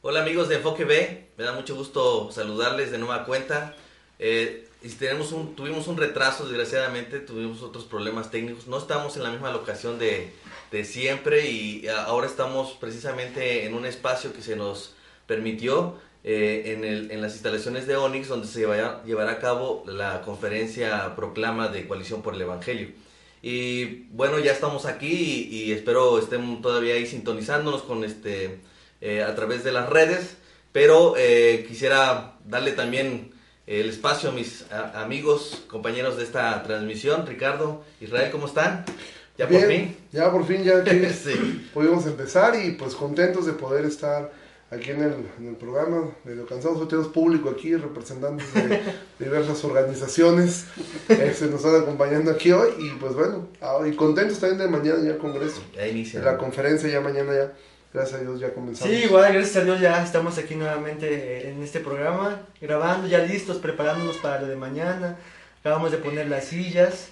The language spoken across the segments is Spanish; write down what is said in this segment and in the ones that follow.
Hola amigos de Enfoque B, me da mucho gusto saludarles de nueva cuenta. Eh, y tenemos un, tuvimos un retraso, desgraciadamente, tuvimos otros problemas técnicos. No estamos en la misma locación de, de siempre y ahora estamos precisamente en un espacio que se nos permitió eh, en, el, en, las instalaciones de Onyx, donde se vaya, llevará a cabo la conferencia proclama de Coalición por el Evangelio. Y bueno, ya estamos aquí y, y espero estén todavía ahí sintonizándonos con este eh, a través de las redes, pero eh, quisiera darle también el espacio a mis amigos, compañeros de esta transmisión. Ricardo, Israel, ¿cómo están? Ya por fin. Ya por fin, ya pudimos empezar y pues contentos de poder estar aquí en el, en el programa, medio cansados, tenemos público aquí, representantes de diversas organizaciones, eh, se nos están acompañando aquí hoy y pues bueno, ah, y contentos también de mañana ya el Congreso. Ya inicia. La conferencia ya mañana ya. Gracias a Dios ya comenzamos. Sí, igual, gracias a Dios ya estamos aquí nuevamente en este programa, grabando, ya listos, preparándonos para lo de mañana. Acabamos de poner las sillas.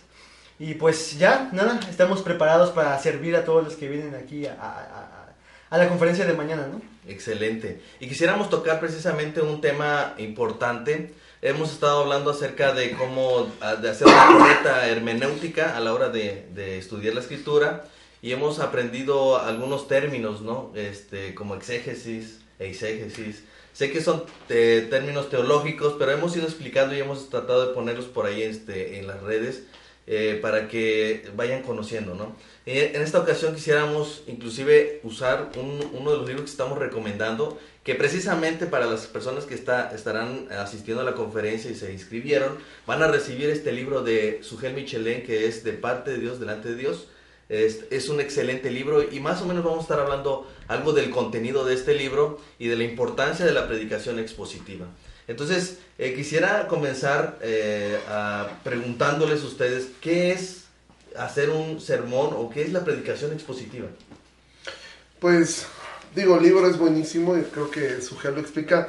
Y pues ya, nada, estamos preparados para servir a todos los que vienen aquí a, a, la conferencia de mañana, ¿no? Excelente. Y quisiéramos tocar precisamente un tema importante. Hemos estado hablando acerca de cómo de hacer una correcta hermenéutica a la hora de, de estudiar la escritura y hemos aprendido algunos términos, ¿no? Este, como exégesis, eisegesis. Sé que son eh, términos teológicos, pero hemos ido explicando y hemos tratado de ponerlos por ahí este, en las redes eh, para que vayan conociendo, ¿no? Eh, en esta ocasión quisiéramos inclusive usar uno de los libros que estamos recomendando, que precisamente para las personas que está, estarán asistiendo a la conferencia y se inscribieron, van a recibir este libro de Sugel Michelén, que es De parte de Dios, delante de Dios, es, un excelente libro y más o menos vamos a estar hablando algo del contenido de este libro y de la importancia de la predicación expositiva. Entonces, eh, quisiera comenzar eh, preguntándoles a ustedes qué es hacer un sermón o qué es la predicación expositiva. Pues, digo, el libro es buenísimo y creo que Sujel lo explica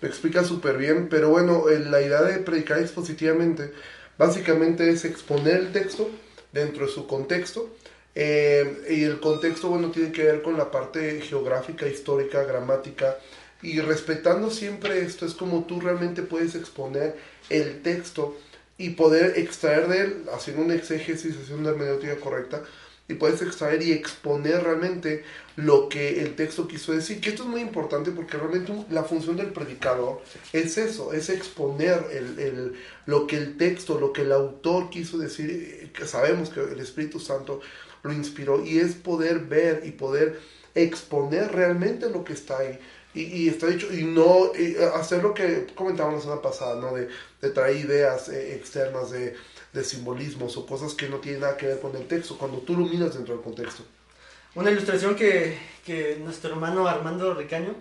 lo explica súper bien, pero bueno, la idea de predicar expositivamente básicamente es exponer el texto dentro de su contexto eh, y el contexto, bueno, tiene que ver con la parte geográfica, histórica, gramática. Y respetando siempre esto, es como tú realmente puedes exponer el texto y poder extraer de él, haciendo un exégesis, haciendo una hermenéutica correcta, y puedes extraer y exponer realmente lo que el texto quiso decir. Que esto es muy importante porque realmente la función del predicador es eso, es exponer el, el, lo que el texto, lo que el autor quiso decir. Eh, que sabemos que el Espíritu Santo lo inspiró y es poder ver y poder exponer realmente lo que está ahí. Y, está dicho, y no hacer lo que comentábamos la semana pasada, ¿no? De, de traer ideas eh, externas de, de, simbolismos o cosas que no tienen nada que ver con el texto, cuando tú lo miras dentro del contexto. Una ilustración que, que nuestro hermano Armando Ricaño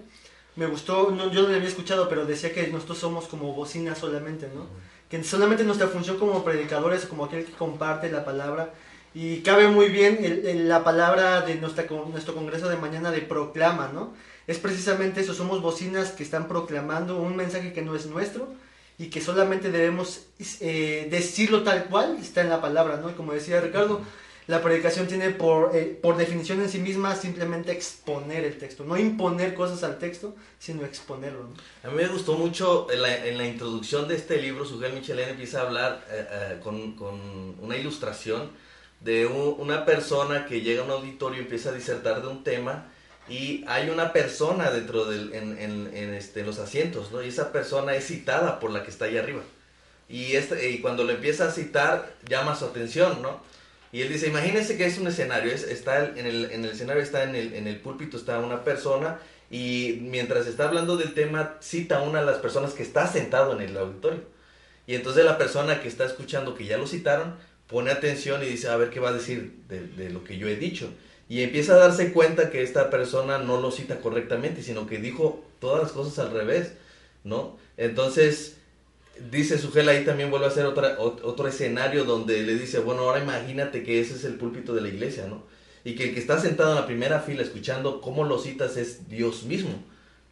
me gustó, no, yo no la había escuchado, pero decía que nosotros somos como bocina solamente, ¿no? Que solamente nuestra función como predicadores, como aquel que comparte la palabra, y cabe muy bien la palabra de nuestra, nuestro congreso de mañana de proclama, ¿no? Es precisamente eso, somos bocinas que están proclamando un mensaje que no es nuestro y que solamente debemos eh, decirlo tal cual está en la palabra, ¿no? Como decía Ricardo, la predicación tiene por, eh, por definición en sí misma simplemente exponer el texto, no imponer cosas al texto, sino exponerlo. A mí me gustó mucho en la, en la introducción de este libro, Sugel Michelén empieza a hablar eh, con, con una ilustración de una persona que llega a un auditorio y empieza a disertar de un tema y hay una persona dentro en, este, los asientos, ¿no? Y esa persona es citada por la que está ahí arriba. Y, este, cuando lo empieza a citar, llama su atención, ¿no? Y él dice, imagínense que es un escenario, es, está en, el, en el escenario, está en el, en el púlpito, está una persona y mientras está hablando del tema, cita a una de las personas que está sentado en el auditorio. Y entonces la persona que está escuchando, que ya lo citaron, pone atención y dice, a ver qué va a decir de, lo que yo he dicho. y empieza a darse cuenta que esta persona no lo cita correctamente, sino que dijo todas las cosas al revés, ¿no? Entonces, dice Sugel ahí también vuelve a hacer otra, otro escenario donde le dice, bueno, ahora imagínate que ese es el púlpito de la iglesia, ¿no? Y que el que está sentado en la primera fila escuchando cómo lo citas es Dios mismo,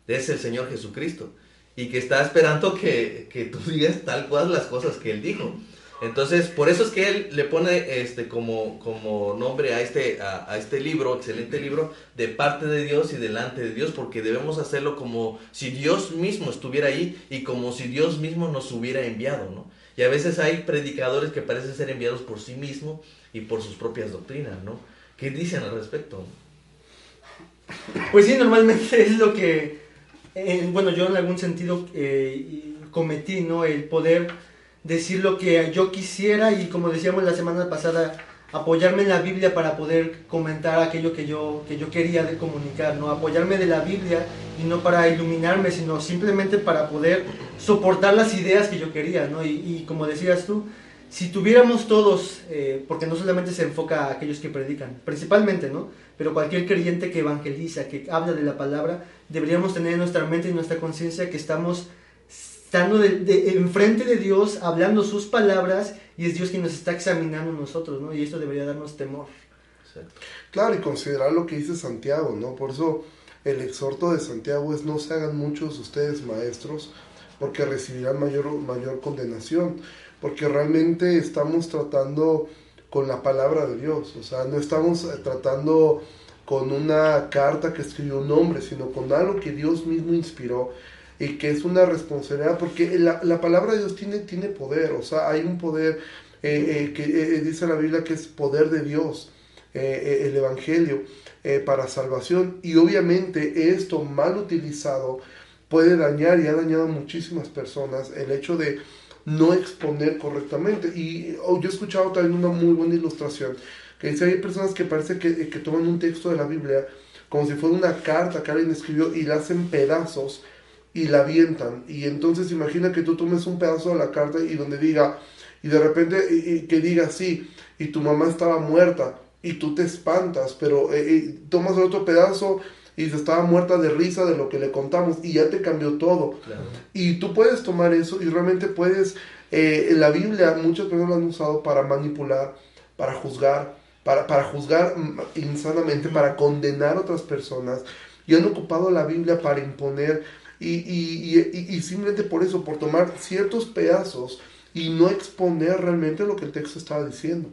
es el Señor Jesucristo, y que está esperando que, que tú digas tal cual las cosas que Él dijo. Entonces, por eso es que él le pone este como, como nombre a este, a, este libro, excelente libro, de parte de Dios y delante de Dios, porque debemos hacerlo como si Dios mismo estuviera ahí y como si Dios mismo nos hubiera enviado, ¿no? Y a veces hay predicadores que parecen ser enviados por sí mismos y por sus propias doctrinas, ¿no? ¿Qué dicen al respecto? Pues sí, normalmente es lo que, bueno, yo en algún sentido eh, cometí, ¿no? El poder decir lo que yo quisiera y como decíamos la semana pasada, apoyarme en la Biblia para poder comentar aquello que yo, que yo quería de comunicar, ¿no? Apoyarme de la Biblia y no para iluminarme, sino simplemente para poder soportar las ideas que yo quería, ¿no? Y, como decías tú, si tuviéramos todos, eh, porque no solamente se enfoca a aquellos que predican, principalmente, ¿no? Pero cualquier creyente que evangeliza, que habla de la palabra, deberíamos tener en nuestra mente y nuestra conciencia que estamos estando de, enfrente de Dios, hablando sus palabras, y es Dios quien nos está examinando nosotros, ¿no? Y esto debería darnos temor. Claro, y considerar lo que dice Santiago, ¿no? Por eso el exhorto de Santiago es no se hagan muchos ustedes maestros, porque recibirán mayor, mayor condenación, porque realmente estamos tratando con la palabra de Dios, o sea, no estamos tratando con una carta que escribió un hombre, sino con algo que Dios mismo inspiró y que es una responsabilidad, porque la, la, palabra de Dios tiene, tiene poder, o sea, hay un poder eh, eh, que eh, dice la Biblia que es poder de Dios, el Evangelio, para salvación, y obviamente esto mal utilizado puede dañar y ha dañado a muchísimas personas el hecho de no exponer correctamente. Y oh, yo he escuchado también una muy buena ilustración, que dice, hay personas que parece que, que toman un texto de la Biblia como si fuera una carta que alguien escribió y la hacen pedazos y la avientan. Y entonces imagina que tú tomes un pedazo de la carta y donde diga, y de repente y, que diga sí, y tu mamá estaba muerta, y tú te espantas, pero eh, tomas el otro pedazo y se estaba muerta de risa de lo que le contamos y ya te cambió todo. Y tú puedes tomar eso y realmente puedes, eh, la Biblia muchas personas lo han usado para manipular, para juzgar, para, para juzgar insanamente, para condenar a otras personas. Y han ocupado la Biblia para imponer y, y, y, simplemente por eso, por tomar ciertos pedazos y no exponer realmente lo que el texto estaba diciendo.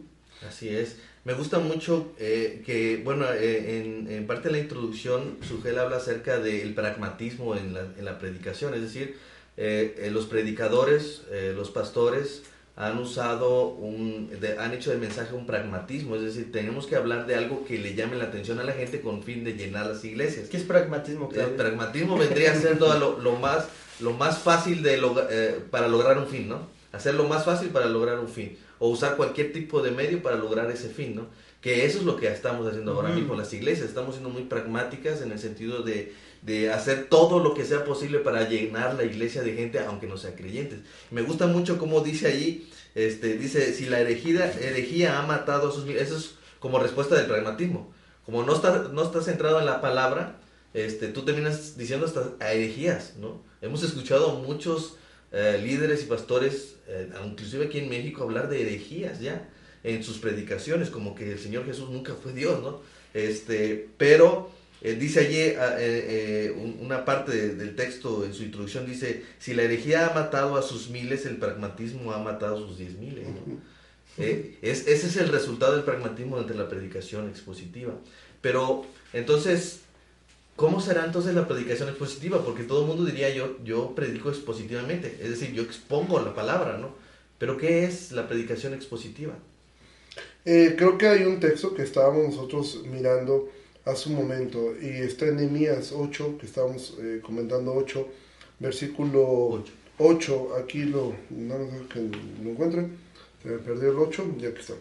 Así es. Me gusta mucho eh, que, bueno, eh, en, en, parte de la introducción, Sugel habla acerca del pragmatismo en la, en la predicación, es decir, eh, los predicadores, los pastores, han usado un, han hecho del mensaje un pragmatismo, es decir, tenemos que hablar de algo que le llame la atención a la gente con fin de llenar las iglesias. ¿Qué es pragmatismo? El pragmatismo vendría a ser todo lo, lo, más, lo más fácil de eh, para lograr un fin, ¿no? Hacer lo más fácil para lograr un fin, o usar cualquier tipo de medio para lograr ese fin, ¿no? Que eso es lo que estamos haciendo ahora mismo las iglesias, estamos siendo muy pragmáticas en el sentido de de hacer todo lo que sea posible para llenar la iglesia de gente, aunque no sean creyentes. Me gusta mucho como dice allí, este, dice, si la herejía, herejía ha matado a sus... Eso es como respuesta del pragmatismo. Como no está, no está centrado en la palabra, este, tú terminas diciendo hasta herejías, ¿no? Hemos escuchado muchos eh, líderes y pastores, eh, inclusive aquí en México, hablar de herejías ya en sus predicaciones, como que el Señor Jesús nunca fue Dios, ¿no? Este, pero eh, dice allí eh, eh, una parte del texto en su introducción, dice, si la herejía ha matado a sus miles, el pragmatismo ha matado a sus diez miles. es, ese es el resultado del pragmatismo entre la predicación expositiva. Pero entonces, ¿cómo será entonces la predicación expositiva? Porque todo el mundo diría yo, yo predico expositivamente, es decir, yo expongo la palabra, ¿no? Pero ¿qué es la predicación expositiva? creo que hay un texto que estábamos nosotros mirando hace un momento. Y está en Nehemías 8, que estamos eh, comentando 8, versículo 8. Aquí lo, no que lo encuentren, perdió el 8, ya que está.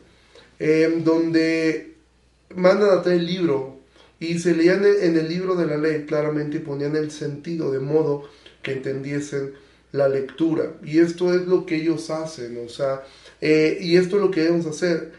Eh, donde mandan a traer el libro y se leían en el libro de la ley claramente y ponían el sentido de modo que entendiesen la lectura. Y esto es lo que ellos hacen, o sea, eh, y esto es lo que debemos hacer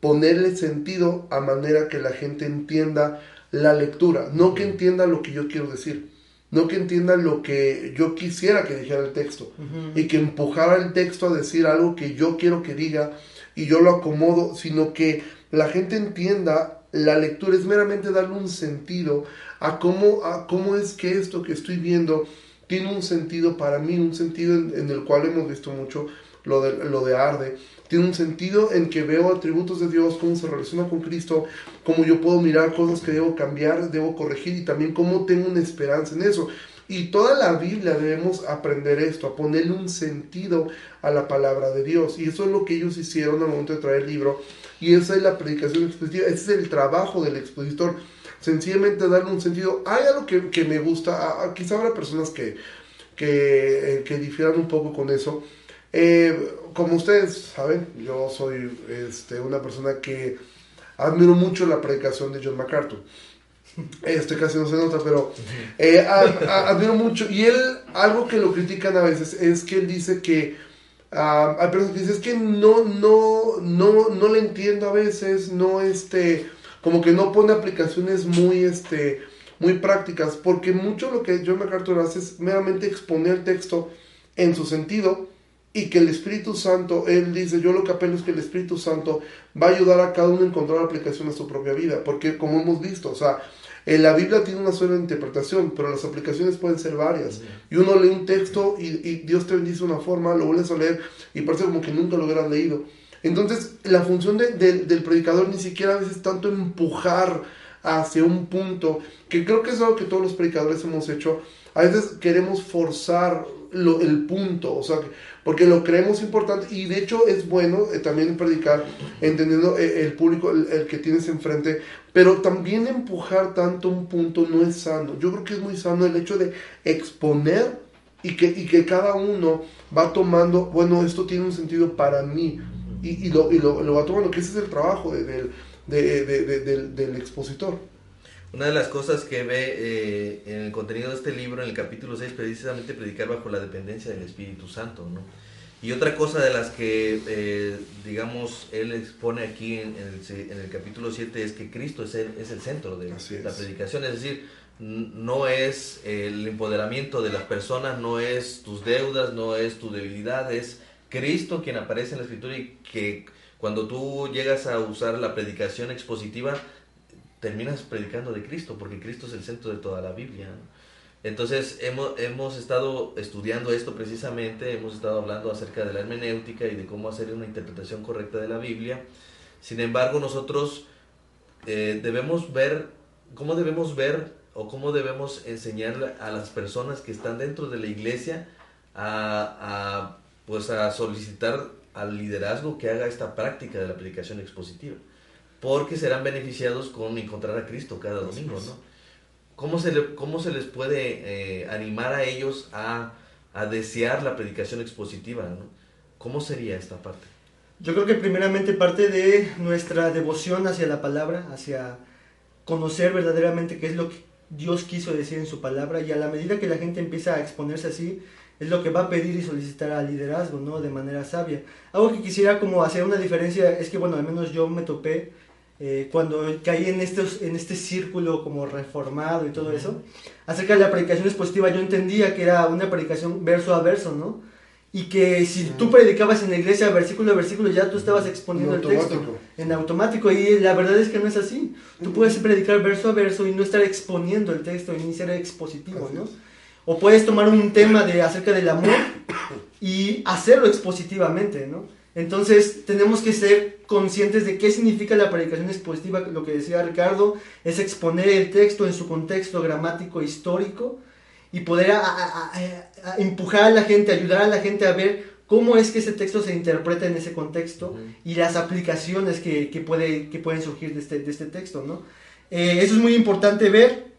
ponerle sentido a manera que la gente entienda la lectura, no que entienda lo que yo quiero decir, no que entienda lo que yo quisiera que dijera el texto y que empujara el texto a decir algo que yo quiero que diga y yo lo acomodo, sino que la gente entienda la lectura. Es meramente darle un sentido a cómo, a cómo es que esto que estoy viendo tiene un sentido para mí, un sentido en, el cual hemos visto mucho lo de, lo de Arde, tiene un sentido en que veo atributos de Dios, cómo se relaciona con Cristo, cómo yo puedo mirar cosas que debo cambiar, debo corregir y también cómo tengo una esperanza en eso. Y toda la Biblia debemos aprender esto, a ponerle un sentido a la palabra de Dios. Y eso es lo que ellos hicieron al momento de traer el libro. Y esa es la predicación expositiva, ese es el trabajo del expositor. Sencillamente darle un sentido. Hay algo que, que me gusta, quizá habrá personas que, que, eh, que difieran un poco con eso. Eh, como ustedes saben, yo soy este, una persona que admiro mucho la predicación de John MacArthur. Este casi no se nota, pero eh, admiro mucho. Y él, algo que lo critican a veces es que él dice que uh, hay personas que dicen es que no, no, no, no le entiendo a veces, no este, como que no pone aplicaciones muy, este, muy prácticas, porque mucho lo que John MacArthur hace es meramente exponer el texto en su sentido y que el Espíritu Santo, él dice, yo lo que apelo es que el Espíritu Santo va a ayudar a cada uno a encontrar aplicación a su propia vida, porque como hemos visto, o sea, en la Biblia tiene una sola interpretación, pero las aplicaciones pueden ser varias. Y uno lee un texto y, Dios te bendice de una forma, lo vuelves a leer y parece como que nunca lo hubieras leído. Entonces, la función del predicador ni siquiera a veces tanto empujar hacia un punto, que creo que es algo que todos los predicadores hemos hecho. A veces queremos forzar lo, el punto, o sea, porque lo creemos importante y de hecho es bueno eh, también predicar entendiendo eh, el público, el, que tienes enfrente, pero también empujar tanto un punto no es sano. Yo creo que es muy sano el hecho de exponer y que, y que cada uno va tomando, bueno, esto tiene un sentido para mí y, y, lo, y lo, va tomando, que ese es el trabajo de, de, del expositor. Una de las cosas que ve eh, en el contenido de este libro, en el capítulo 6, precisamente predicar bajo la dependencia del Espíritu Santo, ¿no? Y otra cosa de las que, eh, digamos, él expone aquí en, el, capítulo 7 es que Cristo es el, es el centro de la predicación, es decir, no es el empoderamiento de las personas, no es tus deudas, no es tu debilidad, es Cristo quien aparece en la escritura y que cuando tú llegas a usar la predicación expositiva, terminas predicando de Cristo, porque Cristo es el centro de toda la Biblia. Entonces hemos, hemos estado estudiando esto precisamente, hemos estado hablando acerca de la hermenéutica y de cómo hacer una interpretación correcta de la Biblia. Sin embargo, nosotros eh, debemos ver, cómo debemos ver o cómo debemos enseñar a las personas que están dentro de la iglesia a, a, pues a solicitar al liderazgo que haga esta práctica de la predicación expositiva porque serán beneficiados con encontrar a Cristo cada domingo, ¿no? ¿Cómo se, le, cómo se les puede eh, animar a ellos a, a, desear la predicación expositiva, ¿no? ¿Cómo sería esta parte? Yo creo que primeramente parte de nuestra devoción hacia la palabra, hacia conocer verdaderamente qué es lo que Dios quiso decir en su palabra y a la medida que la gente empieza a exponerse así, es lo que va a pedir y solicitar al liderazgo, ¿no? De manera sabia. Algo que quisiera como hacer una diferencia es que, bueno, al menos yo me topé eh, cuando caí en, estos, en este círculo como reformado y todo eso, acerca de la predicación expositiva, yo entendía que era una predicación verso a verso, ¿no? Y que si tú predicabas en la iglesia versículo a versículo, ya tú estabas exponiendo el texto en automático. Y la verdad es que no es así. Tú puedes predicar verso a verso y no estar exponiendo el texto y ni ser expositivo, ¿no? O puedes tomar un tema de, acerca del amor y hacerlo expositivamente, ¿no? Entonces tenemos que ser conscientes de qué significa la predicación expositiva, lo que decía Ricardo, es exponer el texto en su contexto gramático histórico y poder empujar a la gente, ayudar a la gente a ver cómo es que ese texto se interpreta en ese contexto y las aplicaciones que, que, puede, que pueden surgir de este, de este texto. ¿no? Eh, eso es muy importante ver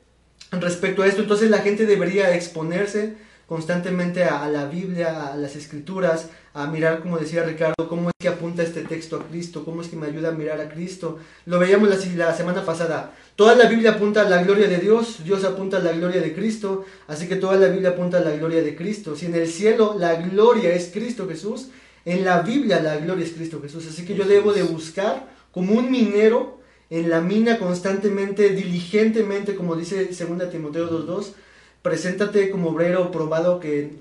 respecto a esto, entonces la gente debería exponerse constantemente a, la Biblia, a las escrituras, a mirar, como decía Ricardo, cómo es que apunta este texto a Cristo, cómo es que me ayuda a mirar a Cristo. Lo veíamos la, la semana pasada. Toda la Biblia apunta a la gloria de Dios, Dios apunta a la gloria de Cristo, así que toda la Biblia apunta a la gloria de Cristo. Si en el cielo la gloria es Cristo Jesús, en la Biblia la gloria es Cristo Jesús. Así que yo debo de buscar como un minero en la mina constantemente, diligentemente, como dice 2 Timoteo 2.2, preséntate como obrero probado que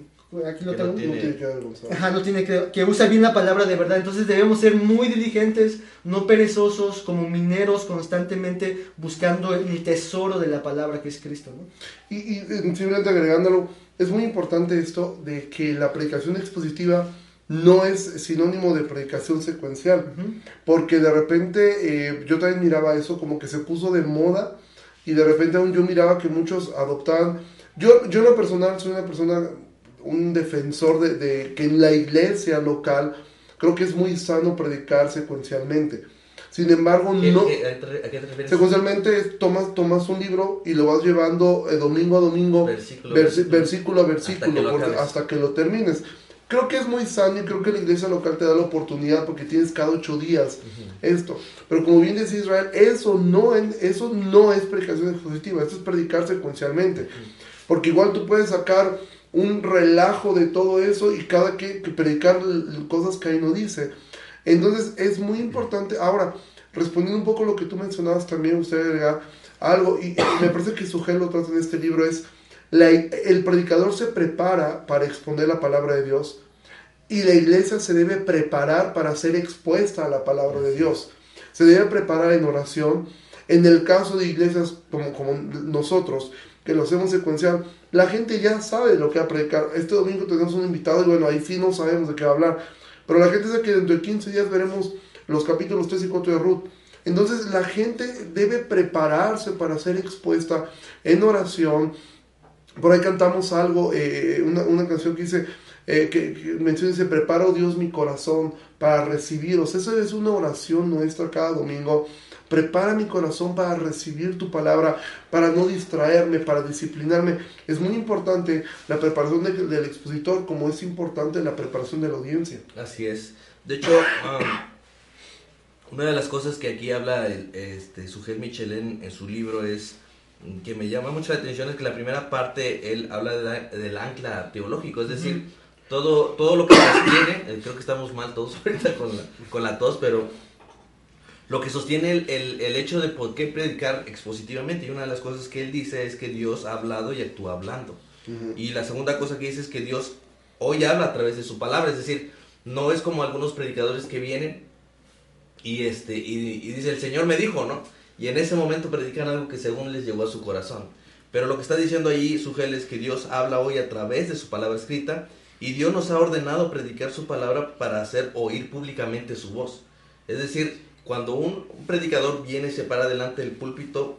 aquí lo Que tengo. no tiene- No tiene que avergonzar. Ajá, no tiene que, que usa bien la palabra de verdad. Entonces debemos ser muy diligentes, no perezosos, como mineros constantemente buscando el tesoro de la palabra que es Cristo. ¿no? Y, y, eh, simplemente agregándolo, es muy importante esto de que la predicación expositiva no es sinónimo de predicación secuencial, Ujú. porque de repente eh, yo también miraba eso como que se puso de moda y de repente aún yo miraba que muchos adoptaban, yo, yo en lo personal soy una persona, un defensor de, de que en la iglesia local creo que es muy sano predicar secuencialmente. Sin embargo, ¿Qué- no... qué- ¿A qué te? Secuencialmente tomas, tomas un libro y lo vas llevando eh, domingo a domingo, Versículo a versi- versículo. Hasta que lo porque- acabes. hasta que lo termines. Creo que es muy sano y creo que la iglesia local te da la oportunidad porque tienes cada ocho días esto. Pero como bien dice Israel, eso no, en- eso no es predicación expositiva, eso es predicar secuencialmente. Porque igual tú puedes sacar un relajo de todo eso y cada que, que predicar cosas que ahí no dice. Entonces es muy importante. Ahora, respondiendo un poco lo que tú mencionabas también, usted agrega algo, y, me parece que Sugel lo trata en este libro, es el predicador se prepara para exponer la palabra de Dios y la iglesia se debe preparar para ser expuesta a la palabra de Dios. Se debe preparar en oración. En el caso de iglesias como nosotros, que lo hacemos secuencial, la gente ya sabe lo que va a predicar. Este domingo tenemos un invitado y bueno, ahí sí no sabemos de qué va a hablar. Pero la gente sabe que dentro de 15 días veremos los capítulos 3 y 4 de Ruth. Entonces la gente debe prepararse para ser expuesta en oración. Por ahí cantamos algo, eh, una, canción que dice, eh, que, que menciona, dice, preparo Dios mi corazón para recibiros. Esa es una oración nuestra cada domingo. Prepara mi corazón para recibir tu palabra, para no distraerme, para disciplinarme. Es muy importante la preparación de- del expositor, como es importante la preparación de la audiencia. Así es. De hecho, um, una de las cosas que aquí habla el, este, Sugel Michelin en su libro es mm, que me llama mucho la atención es que la primera parte él habla de la- del ancla teológico, es decir, todo, todo lo que sostiene, eh, creo que estamos mal todos ahorita con la, con la tos, pero lo que sostiene el, el, el hecho de por qué predicar expositivamente, y una de las cosas que él dice es que Dios ha hablado y actúa hablando. Y la segunda cosa que dice es que Dios hoy habla a través de su palabra, es decir, no es como algunos predicadores que vienen y este y, y dice el Señor me dijo, ¿no? Y en ese momento predican algo que según les llegó a su corazón. Pero lo que está diciendo ahí Sugel es que Dios habla hoy a través de su palabra escrita y Dios nos ha ordenado predicar su palabra para hacer oír públicamente su voz. Es decir, cuando un, un predicador viene y se para delante del púlpito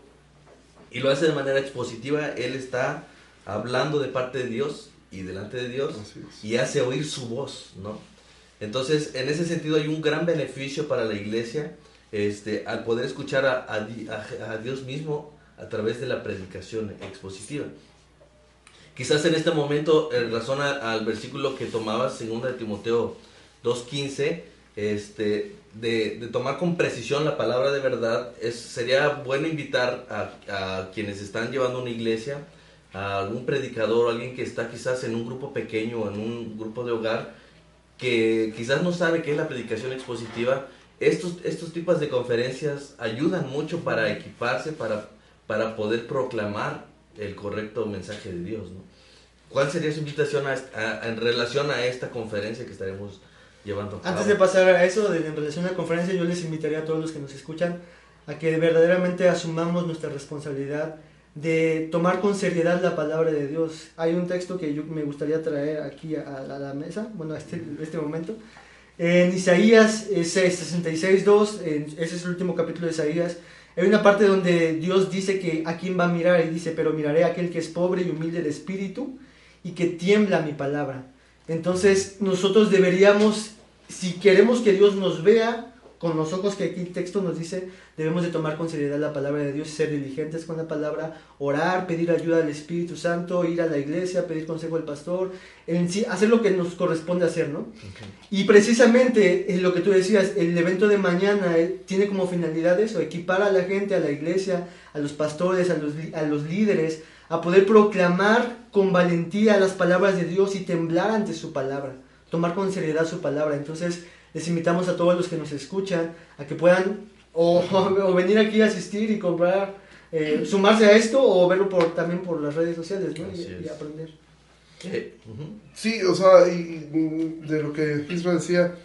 y lo hace de manera expositiva, él está hablando de parte de Dios y delante de Dios y hace oír su voz, ¿no? Entonces, en ese sentido hay un gran beneficio para la iglesia este, al poder escuchar a, a Di- a- a Dios mismo a través de la predicación expositiva. Quizás en este momento, en razón a- al versículo que tomabas, 2 de Timoteo 2.15, este, de, de tomar con precisión la palabra de verdad, es, sería bueno invitar a, a quienes están llevando una iglesia, a algún predicador alguien que está quizás en un grupo pequeño o en un grupo de hogar, que quizás no sabe qué es la predicación expositiva, estos, estos tipos de conferencias ayudan mucho para equiparse, para, para poder proclamar el correcto mensaje de Dios. ¿Cuál sería su invitación a- en relación a esta conferencia que estaremos llevando? Antes de pasar a eso, de, en relación a la conferencia, yo les invitaría a todos los que nos escuchan a que verdaderamente asumamos nuestra responsabilidad de tomar con seriedad la palabra de Dios. Hay un texto que yo me gustaría traer aquí a, a la mesa, bueno, a este, este momento. En Isaías eh, 66.2, en- ese es el último capítulo de Isaías, hay una parte donde Dios dice que a quién va a mirar y dice, pero miraré a aquel que es pobre y humilde de espíritu y que tiembla mi palabra. Entonces nosotros deberíamos, si queremos que Dios nos vea con los ojos que aquí el texto nos dice, debemos de tomar con seriedad la palabra de Dios, ser diligentes con la palabra, orar, pedir ayuda al Espíritu Santo, ir a la iglesia, pedir consejo al pastor, en sí, hacer lo que nos corresponde hacer, ¿no? Y precisamente eh, lo que tú decías, el evento de mañana eh, tiene como finalidad eso, equipar a la gente, a la iglesia, a los pastores, a los, a los líderes, a poder proclamar con valentía las palabras de Dios y temblar ante su palabra, tomar con seriedad su palabra. Entonces les invitamos a todos los que nos escuchan a que puedan O, o venir aquí a asistir y comprar, eh, sumarse a esto o verlo por, también por las redes sociales, ¿no? Y, y aprender. Eh. Sí, o sea, y, y de lo que Isra decía,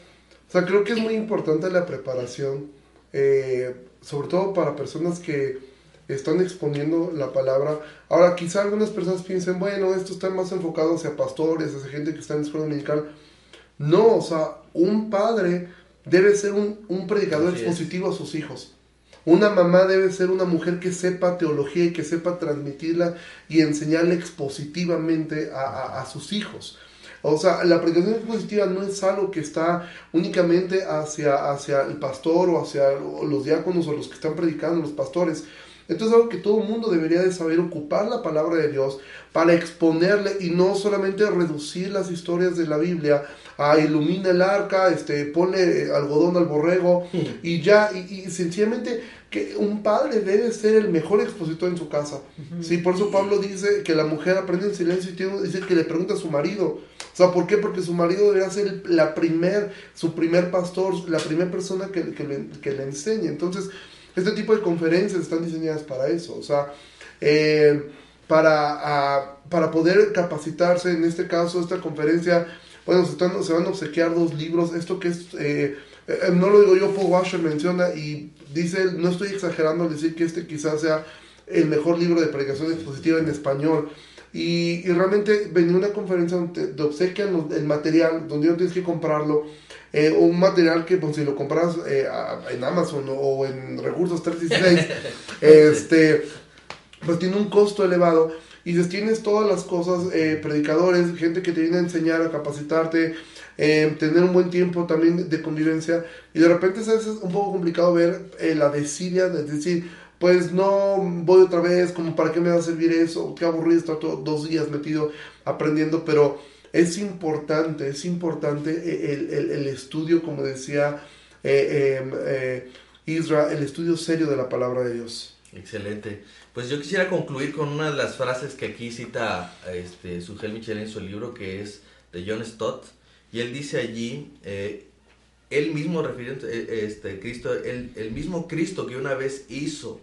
o sea, creo que es muy importante la preparación, eh, sobre todo para personas que están exponiendo la palabra. Ahora, quizá algunas personas piensen, bueno, esto está más enfocado hacia pastores, hacia gente que está en escuela dominical. No, o sea, un padre debe ser un, un predicador Así es. expositivo a sus hijos. Una mamá debe ser una mujer que sepa teología y que sepa transmitirla y enseñarle expositivamente a, a- a sus hijos. O sea, la predicación expositiva no es algo que está únicamente hacia, hacia el pastor o hacia los diáconos o los que están predicando, los pastores. Esto es algo que todo el mundo debería de saber ocupar la palabra de Dios para exponerle y no solamente reducir las historias de la Biblia a ilumina el arca, este, ponle eh, algodón al borrego y ya, y, y sencillamente que un padre debe ser el mejor expositor en su casa. Sí, por eso Pablo dice que la mujer aprende en silencio y tiene, dice que le pregunta a su marido. O sea, ¿por qué? Porque su marido debería ser la primer, su primer pastor, la primera persona que, que le, que le enseñe. Entonces, este tipo de conferencias están diseñadas para eso. O sea, eh, para, para poder capacitarse, en este caso, esta conferencia, bueno, se, están- se van a obsequiar dos libros. Esto que es, eh, eh, no lo digo yo, Paul Washer menciona y dice, no estoy exagerando al decir que este quizás sea el mejor libro de predicación expositiva en español. Y, realmente venía una conferencia donde te obsequian el material, donde no tienes que comprarlo. Eh, un material que pues, si lo compras eh, a- en Amazon o, en Recursos 316, este, pues tiene un costo elevado. Y dices, tienes todas las cosas, eh, predicadores, gente que te viene a enseñar, a capacitarte, eh, tener un buen tiempo también de, convivencia. Y de repente es a veces un poco complicado ver eh, la desidia de decir, pues no voy otra vez, como para qué me va a servir eso, qué aburrido estar todo- dos días metido aprendiendo, pero es importante, es importante eh, el, el- estudio, como decía eh, eh, eh, Isra, el estudio serio de la palabra de Dios. Excelente. Pues yo quisiera concluir con una de las frases que aquí cita este, Sugel Michel en su libro, que es de John Stott. Y él dice allí, él mismo refiriendo, eh, este, Cristo, el, el mismo Cristo que una vez hizo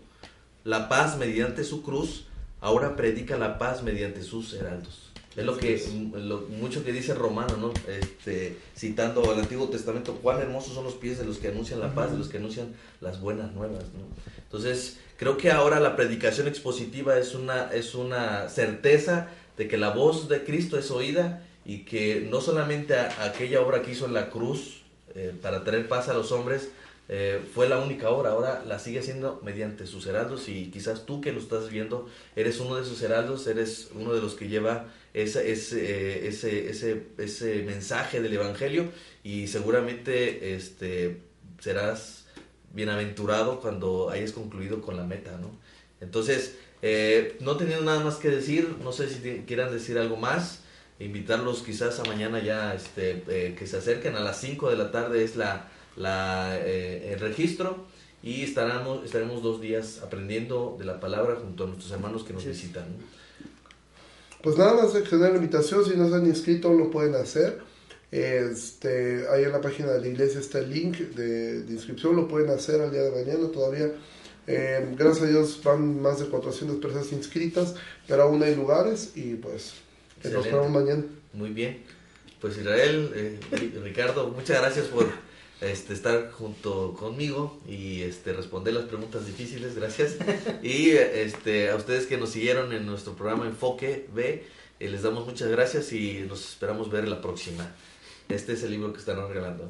la paz mediante su cruz, ahora predica la paz mediante sus heraldos. Es lo que lo, mucho que dice Romano, ¿no? Este, citando el Antiguo Testamento, cuán hermosos son los pies de los que anuncian la paz, de los que anuncian las buenas nuevas, ¿no? Entonces, creo que ahora la predicación expositiva es una, es una certeza de que la voz de Cristo es oída y que no solamente a- aquella obra que hizo en la cruz eh, para traer paz a los hombres eh, fue la única obra, ahora la sigue haciendo mediante sus heraldos y quizás tú que lo estás viendo eres uno de sus heraldos, eres uno de los que lleva ese, ese, ese, ese, ese mensaje del Evangelio y seguramente este, serás bienaventurado cuando hayas concluido con la meta, ¿no? Entonces, eh, no teniendo nada más que decir, no sé si te- quieran decir algo más, invitarlos quizás a mañana ya este, eh, que se acerquen a las 5 de la tarde es la, la, eh, el registro y estaremos, estaremos dos días aprendiendo de la palabra junto a nuestros hermanos que nos Sí. visitan. ¿no? Pues nada más extender la invitación, si no se han inscrito lo pueden hacer. Este, ahí en la página de la iglesia está el link de, de inscripción, lo pueden hacer al día de mañana todavía. Eh, gracias a Dios van más de 400 personas inscritas, pero aún hay lugares y pues nos esperamos mañana. Muy bien. Pues Israel, eh, Ricardo, muchas gracias por este, estar junto conmigo y este, responder las preguntas difíciles, gracias. Y este, a ustedes que nos siguieron en nuestro programa Enfoque B, eh, les damos muchas gracias y nos esperamos ver la próxima. Este es el libro que están regalando.